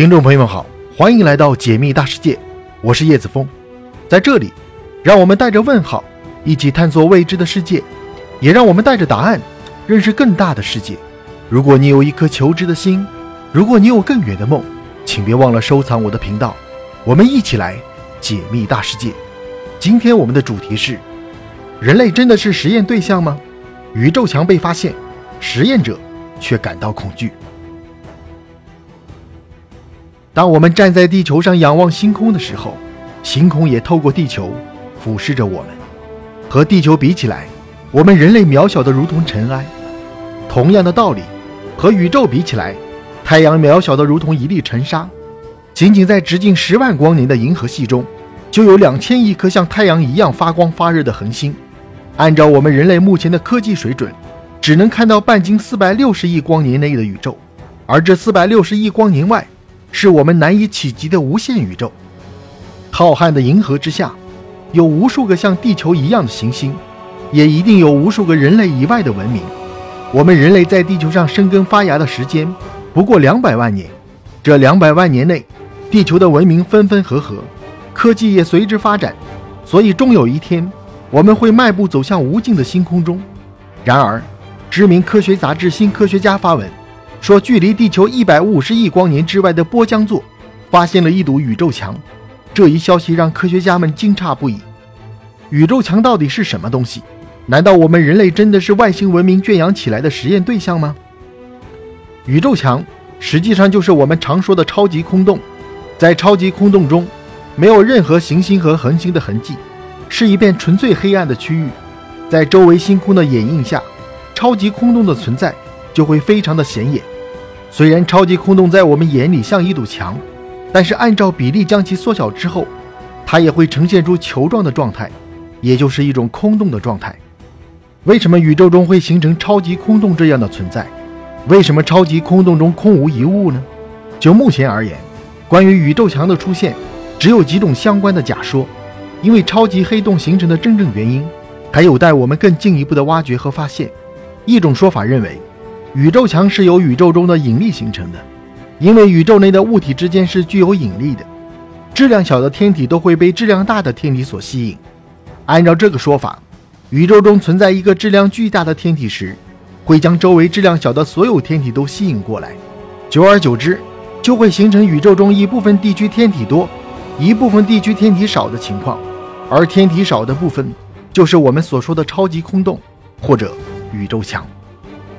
听众朋友们好，欢迎来到解密大世界，我是叶子峰，在这里，让我们带着问号一起探索未知的世界，也让我们带着答案认识更大的世界。如果你有一颗求知的心，如果你有更远的梦，请别忘了收藏我的频道，我们一起来解密大世界。今天我们的主题是：人类真的是实验对象吗？宇宙墙被发现，实验者却感到恐惧。当我们站在地球上仰望星空的时候，星空也透过地球俯视着我们。和地球比起来，我们人类渺小的如同尘埃。同样的道理，和宇宙比起来，太阳渺小的如同一粒尘沙。仅仅在直径十万光年的银河系中，就有两千亿颗像太阳一样发光发热的恒星。按照我们人类目前的科技水准，只能看到半径四百六十亿光年内的宇宙，而这四百六十亿光年外。是我们难以企及的无限宇宙，浩瀚的银河之下，有无数个像地球一样的行星，也一定有无数个人类以外的文明。我们人类在地球上生根发芽的时间不过两百万年，这两百万年内，地球的文明分分合合，科技也随之发展，所以终有一天，我们会迈步走向无尽的星空中。然而，知名科学杂志《新科学家》发文。说，距离地球一百五十亿光年之外的波江座发现了一堵宇宙墙，这一消息让科学家们惊诧不已。宇宙墙到底是什么东西？难道我们人类真的是外星文明圈养起来的实验对象吗？宇宙墙实际上就是我们常说的超级空洞，在超级空洞中，没有任何行星和恒星的痕迹，是一片纯粹黑暗的区域，在周围星空的掩映下，超级空洞的存在就会非常的显眼。虽然超级空洞在我们眼里像一堵墙，但是按照比例将其缩小之后，它也会呈现出球状的状态，也就是一种空洞的状态。为什么宇宙中会形成超级空洞这样的存在？为什么超级空洞中空无一物呢？就目前而言，关于宇宙墙的出现，只有几种相关的假说。因为超级黑洞形成的真正原因，还有待我们更进一步的挖掘和发现。一种说法认为。宇宙墙是由宇宙中的引力形成的，因为宇宙内的物体之间是具有引力的，质量小的天体都会被质量大的天体所吸引。按照这个说法，宇宙中存在一个质量巨大的天体时，会将周围质量小的所有天体都吸引过来，久而久之，就会形成宇宙中一部分地区天体多，一部分地区天体少的情况。而天体少的部分，就是我们所说的超级空洞或者宇宙墙。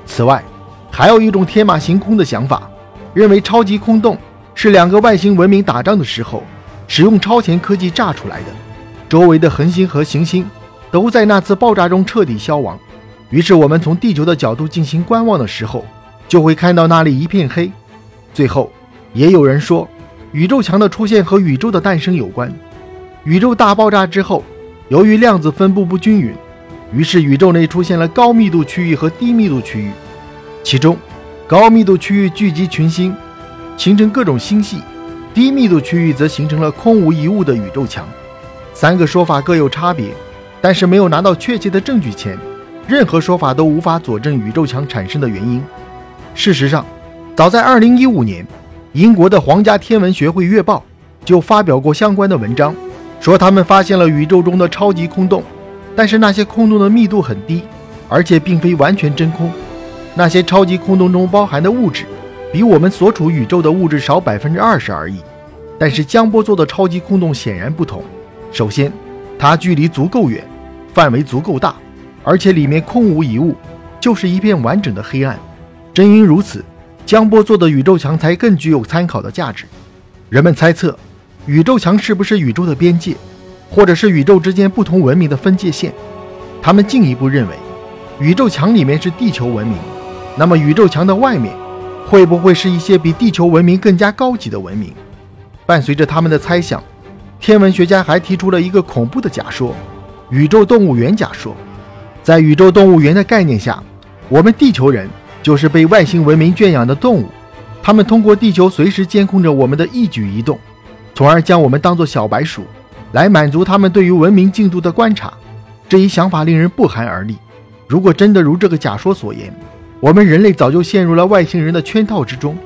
此外，还有一种天马行空的想法，认为超级空洞是两个外星文明打仗的时候使用超前科技炸出来的，周围的恒星和行星都在那次爆炸中彻底消亡。于是我们从地球的角度进行观望的时候，就会看到那里一片黑。最后，也有人说，宇宙墙的出现和宇宙的诞生有关。宇宙大爆炸之后，由于量子分布不均匀，于是宇宙内出现了高密度区域和低密度区域。其中，高密度区域聚集群星，形成各种星系；低密度区域则形成了空无一物的宇宙墙。三个说法各有差别，但是没有拿到确切的证据前，任何说法都无法佐证宇宙墙产生的原因。事实上，早在2015年，英国的皇家天文学会月报就发表过相关的文章，说他们发现了宇宙中的超级空洞，但是那些空洞的密度很低，而且并非完全真空。那些超级空洞中包含的物质，比我们所处宇宙的物质少百分之二十而已。但是江波座的超级空洞显然不同。首先，它距离足够远，范围足够大，而且里面空无一物，就是一片完整的黑暗。正因如此，江波座的宇宙墙才更具有参考的价值。人们猜测，宇宙墙是不是宇宙的边界，或者是宇宙之间不同文明的分界线？他们进一步认为，宇宙墙里面是地球文明。那么，宇宙墙的外面会不会是一些比地球文明更加高级的文明？伴随着他们的猜想，天文学家还提出了一个恐怖的假说——宇宙动物园假说。在宇宙动物园的概念下，我们地球人就是被外星文明圈养的动物，他们通过地球随时监控着我们的一举一动，从而将我们当作小白鼠，来满足他们对于文明进度的观察。这一想法令人不寒而栗。如果真的如这个假说所言，我们人类早就陷入了外星人的圈套之中，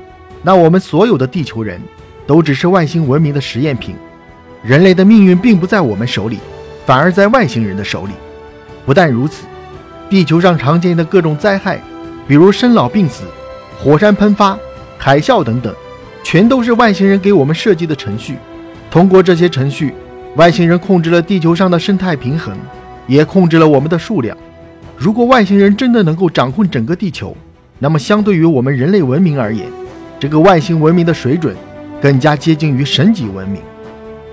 那我们所有的地球人都只是外星文明的实验品。人类的命运并不在我们手里，反而在外星人的手里。不但如此，地球上常见的各种灾害，比如生老病死、火山喷发、海啸等等，全都是外星人给我们设计的程序。通过这些程序，外星人控制了地球上的生态平衡，也控制了我们的数量。如果外星人真的能够掌控整个地球，那么相对于我们人类文明而言，这个外星文明的水准更加接近于神级文明。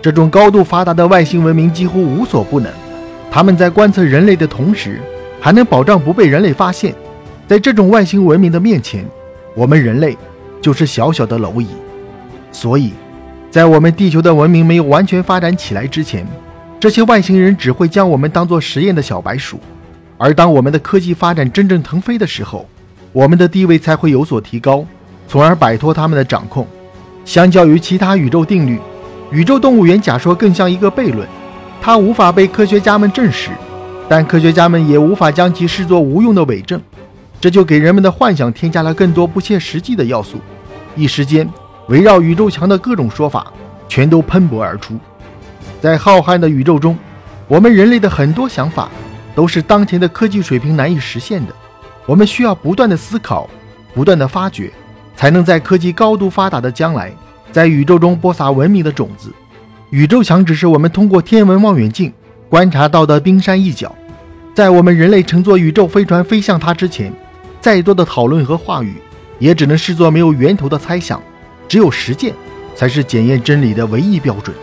这种高度发达的外星文明几乎无所不能。他们在观测人类的同时，还能保障不被人类发现。在这种外星文明的面前，我们人类就是小小的蝼蚁。所以，在我们地球的文明没有完全发展起来之前，这些外星人只会将我们当做实验的小白鼠。而当我们的科技发展真正腾飞的时候，我们的地位才会有所提高，从而摆脱他们的掌控。相较于其他宇宙定律，宇宙动物园假说更像一个悖论。它无法被科学家们证实，但科学家们也无法将其视作无用的伪证，这就给人们的幻想添加了更多不切实际的要素。一时间，围绕宇宙墙的各种说法全都喷薄而出。在浩瀚的宇宙中，我们人类的很多想法都是当前的科技水平难以实现的。我们需要不断的思考，不断的发掘，才能在科技高度发达的将来，在宇宙中播撒文明的种子。宇宙墙只是我们通过天文望远镜观察到的冰山一角，在我们人类乘坐宇宙飞船飞向它之前，再多的讨论和话语，也只能视作没有源头的猜想。只有实践，才是检验真理的唯一标准。